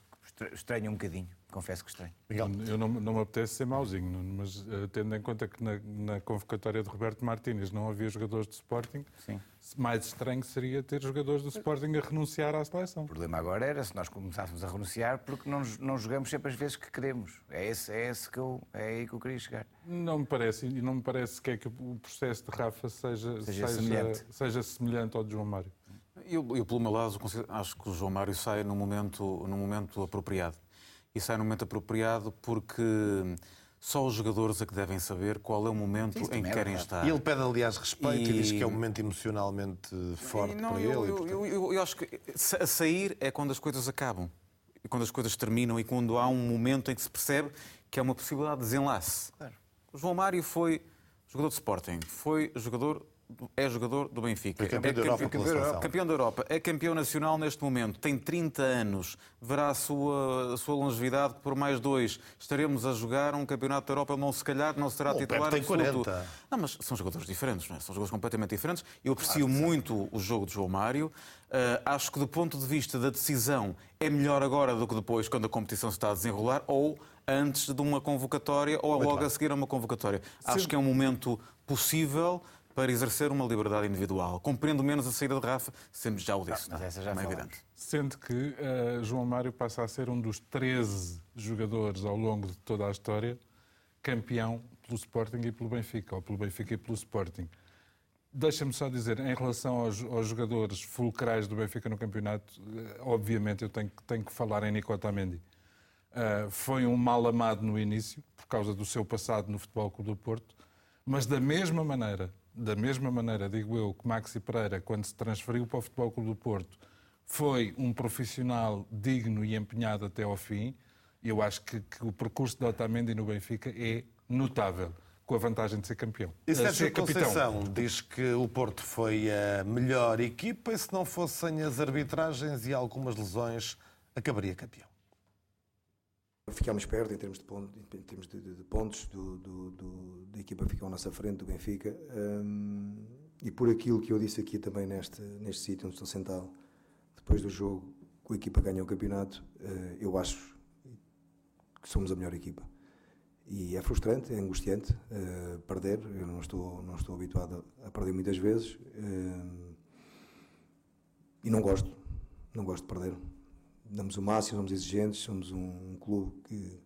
Estranho um bocadinho confesso que estranho. Eu não, não me apetece ser mauzinho, mas uh, tendo em conta que na, na, convocatória de Roberto Martínez não havia jogadores de Sporting, Sim. Mais estranho seria ter jogadores do Sporting a renunciar à seleção. O problema agora era se nós começássemos a renunciar porque não, não jogamos sempre as vezes que queremos. É esse, é esse que eu, é aí que eu queria chegar. Não me parece, e não me parece que, é que o processo de Rafa seja, seja, seja, semelhante. seja semelhante ao de João Mário. Eu, eu, pelo meu lado, acho que o João Mário sai no momento, no momento apropriado e sai no momento apropriado porque só os jogadores é que devem saber qual é o momento em que é querem estar. E ele pede, aliás, respeito e, e diz que é um momento emocionalmente forte não, para eu, ele. Eu, eu, eu, eu, acho que a sair é quando as coisas acabam, e quando as coisas terminam e quando há um momento em que se percebe que é uma possibilidade de desenlace. Claro. O João Mário foi jogador de Sporting, foi jogador é jogador do Benfica. É campeão, é da Europa, campeão, Europa, campeão da Europa. É campeão nacional neste momento. Tem 30 anos. Verá a sua, a sua longevidade por mais dois. Estaremos a jogar um campeonato da Europa. Ele não, se calhar não será o titular tem absoluto. 40. Não, mas são jogadores diferentes, não é? São jogadores completamente diferentes. Eu aprecio claro, muito o jogo de João Mário. Uh, acho que do ponto de vista da decisão é melhor agora do que depois, quando a competição se está a desenrolar, ou antes de uma convocatória, ou logo a seguir a uma convocatória. Sim. Acho que é um momento possível para exercer uma liberdade individual. Compreendo menos a saída de Rafa, sempre já o disse. Não, mas essa já é evidente. Sendo que uh, João Mário passa a ser um dos 13 jogadores ao longo de toda a história campeão pelo Sporting e pelo Benfica, ou pelo Benfica e pelo Sporting. Deixa-me só dizer, em relação aos, aos, jogadores fulcrais do Benfica no campeonato, eh, obviamente eu tenho, tenho que falar em Nico Otamendi. Uh, foi um mal amado no início, por causa do seu passado no Futebol Clube do Porto, mas da mesma maneira da mesma maneira, digo eu, que Maxi Pereira, quando se transferiu para o Futebol Clube do Porto, foi um profissional digno e empenhado até ao fim, eu acho que, que o percurso de Otamendi no Benfica é notável com a vantagem de ser campeão. E Sérgio Conceição diz que o Porto foi a melhor equipa e se não fossem as arbitragens e algumas lesões, acabaria campeão. Ficámos perto em termos de, pontos, em termos de, de, de pontos do, do, do, da equipa que ficou à nossa frente, do Benfica. Um, e por aquilo que eu disse aqui também neste, neste sítio onde estou sentado, depois do jogo que a equipa ganhou o campeonato, uh, eu acho que somos a melhor equipa. E é frustrante, é angustiante uh, perder. Eu não estou, não estou habituado a, perder muitas vezes. Uh, e não gosto, não gosto de perder damos o máximo, somos exigentes, somos um, um clube que,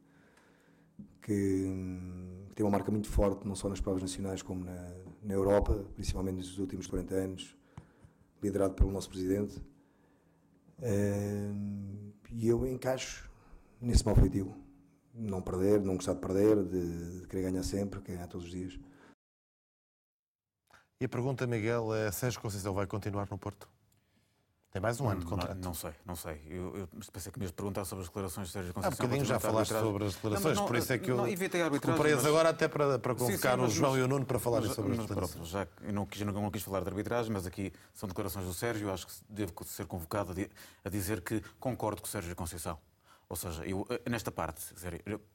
que, hum, tem uma marca muito forte, não só nas provas nacionais como na, na Europa, principalmente nos últimos 40 anos, liderado pelo nosso presidente. Hum, e eu encaixo nesse mau feitio. Não perder, não gostar de perder, de, de querer ganhar sempre, ganhar todos os dias. E a pergunta, Miguel, é Sérgio Conceição vai continuar no Porto? Tem mais um ano de contrato. Não, não sei, não sei. Eu, eu pensei que me ias perguntar sobre as declarações de Sérgio Conceição. Há bocadinho já falaste sobre as declarações, não, não, por isso é que eu não, evitei recuperei mas... agora até para, para convocar sim, sim, o João mas, e o Nuno para falarem mas, sobre as declarações. Pronto, já eu não quis, não quis falar de arbitragem, mas aqui são declarações do Sérgio, acho que devo ser convocado a dizer que concordo com o Sérgio Conceição. Ou seja, eu, eh, nesta parte,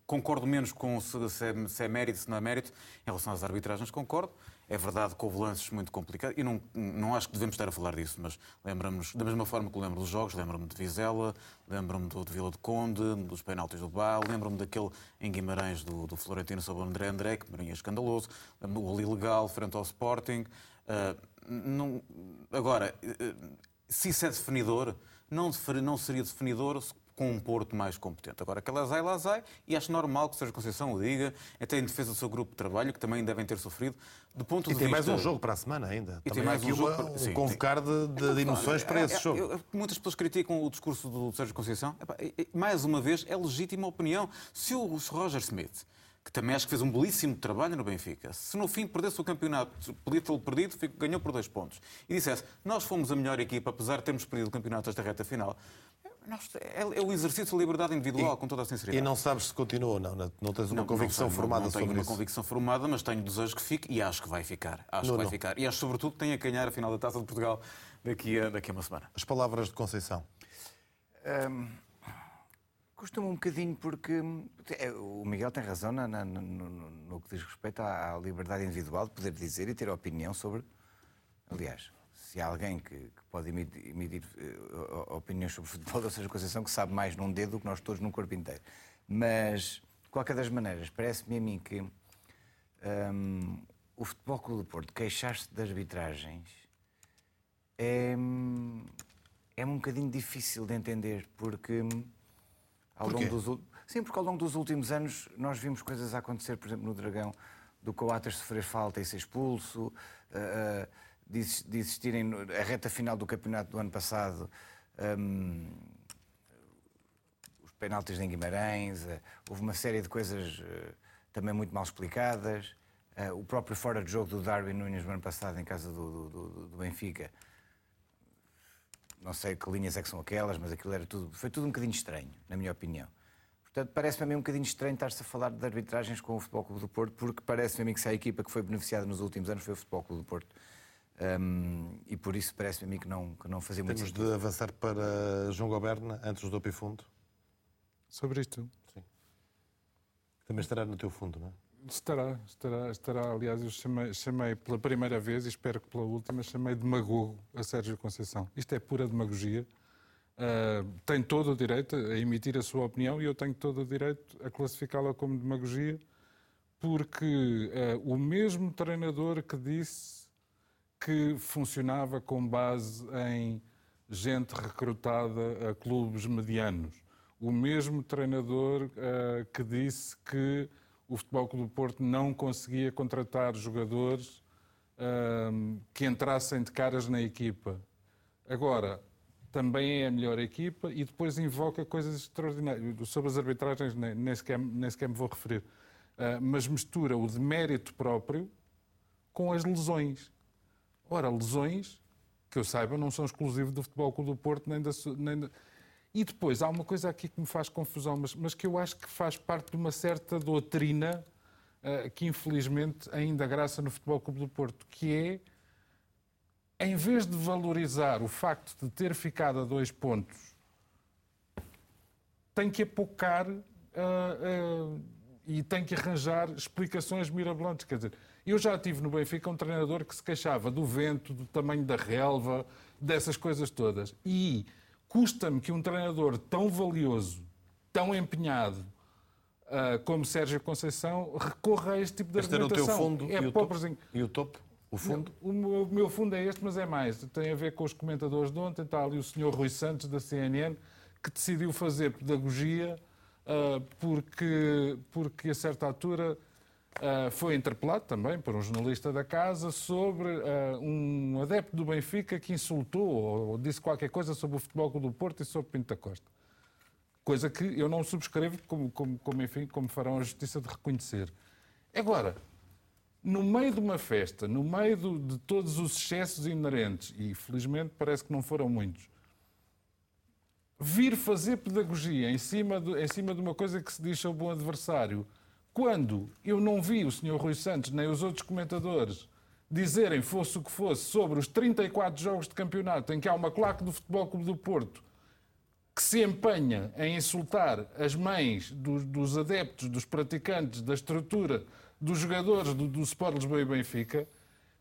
concordo menos com se, se, é, se é mérito, se não é mérito, em relação às arbitragens, concordo. É verdade que houve lances muito complicados. E não, não acho que devemos estar a falar disso, mas lembramos, da mesma forma que lembro dos jogos, lembro-me de Vizela, lembro-me do de Vila de Conde, dos penaltis do Bal, lembro-me daquele em Guimarães do, do Florentino sobre o André André, que me escandaloso, lembro-me do ilegal frente ao Sporting. Uh, não, agora, uh, se isso é definidor, não, não seria definidor com um Porto mais competente. Agora, que Lazai, Lazai, e acho normal que o Sérgio Conceição o diga, até em defesa do seu grupo de trabalho, que também devem ter sofrido. Do ponto e de tem vista... mais um jogo para a semana ainda. E também tem mais um jogo para... Sim, convocar de, de, de emoções para esse é, jogo. Eu, muitas pessoas criticam o discurso do Sérgio Conceição. Mais uma vez, é legítima opinião. Se o Roger Smith que também acho que fez um belíssimo trabalho no Benfica, se no fim perdesse o campeonato, podia tê-lo perdido, ganhou por dois pontos, e dissesse, nós fomos a melhor equipa, apesar de termos perdido o campeonato esta reta final, é, é o exercício de liberdade individual, e, com toda a sinceridade. E não sabes se continua ou não? Não tens uma não, convicção não sei, formada não, não sobre tenho uma isso? convicção formada, mas tenho desejo que fique e acho que vai ficar. Acho não, que vai ficar. E acho, sobretudo, que tem a ganhar a final da Taça de Portugal daqui a, daqui a uma semana. As palavras de Conceição. Um, Custa-me um bocadinho porque é, o Miguel tem razão no, no, no, no que diz respeito à, à, liberdade individual de poder dizer e ter opinião sobre. Aliás, se há alguém que, que pode emitir, emitir uh, opiniões sobre futebol, [LAUGHS] ou seja, Conceição, que sabe mais num dedo do que nós todos num corpo inteiro. Mas, de qualquer das maneiras, parece-me a mim que um, o Futebol Clube do Porto queixar-se das arbitragens é, é um bocadinho difícil de entender, porque ao longo dos, sim, porque ao longo dos últimos anos nós vimos coisas a acontecer, por exemplo, no Dragão, do Coates sofrer falta e ser expulso, uh, de, de existirem a reta final do campeonato do ano passado. Um, os penaltis em Guimarães, uh, houve uma série de coisas uh, também muito mal explicadas. o próprio fora de jogo do Darwin Nunes no ano passado, em casa do, do, do Benfica, não sei que linhas é que são aquelas, mas aquilo era tudo, foi tudo um bocadinho estranho, na minha opinião. Portanto, parece-me a mim um bocadinho estranho estar-se a falar de arbitragens com o Futebol Clube do Porto, porque parece-me a mim que se a equipa que foi beneficiada nos últimos anos foi o Futebol Clube do Porto. Um, e por isso parece-me a mim que não, que não fazia Temos muito sentido. Temos de avançar para João Goberna antes do Fundo. Sobre isto? Sim. Também estará no teu fundo, não é? Estará, estará, estará. Aliás, eu chamei, chamei pela primeira vez, e espero que pela última, chamei de demagogo a Sérgio Conceição. Isto é pura demagogia. Uh, tem todo o direito a emitir a sua opinião e eu tenho todo o direito a classificá-la como demagogia, porque uh, o mesmo treinador que disse que funcionava com base em gente recrutada a clubes medianos, o mesmo treinador uh, que disse que o Futebol Clube do Porto não conseguia contratar jogadores um, que entrassem de caras na equipa. Agora, também é a melhor equipa e depois invoca coisas extraordinárias. Sobre as arbitragens nem, sequer, nem sequer me vou referir. Uh, mas mistura o demérito próprio com as lesões. Ora, lesões, que eu saiba, não são exclusivas do Futebol Clube do Porto nem da, nem da e depois há uma coisa aqui que me faz confusão, mas, mas que eu acho que faz parte de uma certa doutrina uh, que infelizmente ainda graça no Futebol Clube do Porto, que é, em vez de valorizar o facto de ter ficado a dois pontos, tem que apocar uh, uh, e tem que arranjar explicações mirabolantes. Quer dizer, eu já tive no Benfica um treinador que se queixava do vento, do tamanho da relva, dessas coisas todas. E custa-me que um treinador tão valioso, tão empenhado, uh, como Sérgio Conceição, recorra a este tipo de este argumentação. Era o teu fundo é e, o topo, e o topo? O fundo? O, o, meu fundo é este, mas é mais. Tem a ver com os comentadores de ontem. Está ali o senhor Rui Santos, da CNN, que decidiu fazer pedagogia uh, porque, porque a certa altura uh, foi interpelado também por um jornalista da casa sobre uh, um adepto do Benfica que insultou ou disse qualquer coisa sobre o Futebol do Porto e sobre Pinto da Costa. Coisa que eu não subscrevo, como, como, como, enfim, como farão a justiça de reconhecer. Agora, no meio de uma festa, no meio do, de todos os excessos inerentes, e felizmente parece que não foram muitos, vir fazer pedagogia em cima, de, em cima de uma coisa que se diz ao bom adversário, quando eu não vi o Sr. Rui Santos nem os outros comentadores dizerem, fosse o que fosse, sobre os 34 jogos de campeonato em que há uma claque do Futebol Clube do Porto que se empenha em insultar as mães dos, dos adeptos, dos praticantes, da estrutura, dos jogadores do, do Sport Lisboa e Benfica,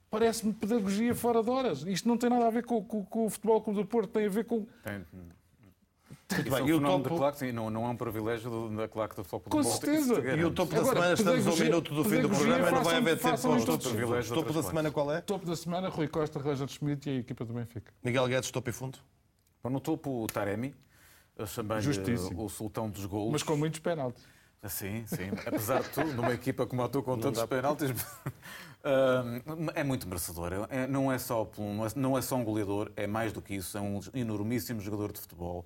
parece-me pedagogia fora de horas. Isto não tem nada a ver com, com, com o Futebol Clube do Porto, tem a ver com... Tem. Muito bem, e o topo... da claque, sim, não, não é um privilégio do, da claque do Futebol Com certeza. E o topo da Agora, semana, estamos a um minuto do fim do programa e não vai haver tempo para os topos. O topo da semana qual é? Topo da semana, Rui Costa, Roger Schmidt e a equipa do Benfica. Miguel Guedes, topo e fundo? No topo, o Taremi, também o sultão dos golos. Mas com muitos penaltis. Sim, sim. Apesar de tudo, numa equipa como a tua com tantos penaltis, [LAUGHS] é muito merecedor. É, não, é só, não é só um goleador, é mais do que isso. É um enormíssimo jogador de futebol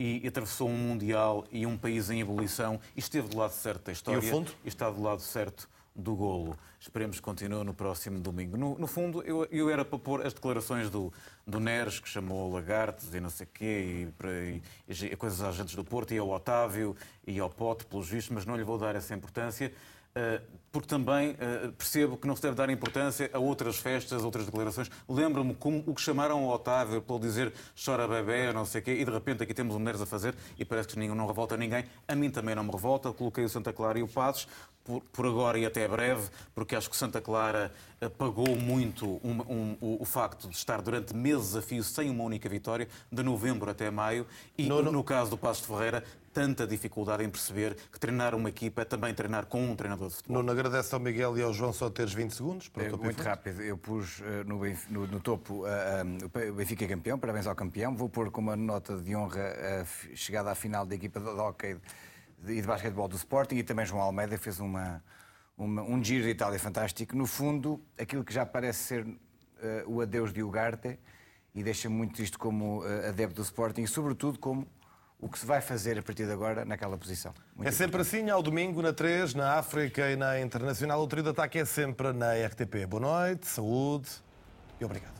e atravessou um Mundial e um país em ebulição e esteve do lado certo da história. E o fundo? E está do lado certo do golo. Esperemos que continue no próximo domingo. No, no fundo, eu, eu, era para pôr as declarações do, do Neres, que chamou lagartes e não sei o quê, e, e, e coisas às agentes do Porto, e ao Otávio e ao Pote, pelos vistos, mas não lhe vou dar essa importância. Eh, porque também eh, percebo que não se deve dar importância a outras festas, outras declarações. Lembro-me como o que chamaram ao Otávio pelo dizer chora bebê, não sei o quê, e de repente aqui temos Neres a fazer e parece que não revolta ninguém. A mim também não me revolta. Coloquei o Santa Clara e o Passos, por, por, agora e até breve, porque acho que Santa Clara eh, pagou muito um, um, o, o, facto de estar durante meses a fio sem uma única vitória, de novembro até maio, e no, no... no caso do Passos de Ferreira, tanta dificuldade em perceber que treinar uma equipa é também treinar com um treinador de futebol. Nuno, agradece ao Miguel e ao João só teres 20 segundos. Para é, muito rápido. Eu pus uh, no, no, no, topo uh, o Benfica campeão, parabéns ao campeão. Vou pôr como uma nota de honra a chegada à final da equipa de hockey e de basquetebol do Sporting e também João Almeida fez uma, uma, um giro de Itália fantástico. No fundo, aquilo que já parece ser uh, o adeus de Ugarte e deixa muito isto como uh, adepto do Sporting e, sobretudo, como o que se vai fazer a partir de agora naquela posição. Muito é sempre assim, ao domingo, na 3, na África e na Internacional. O trio de ataque é sempre na RTP. Boa noite, saúde e obrigado.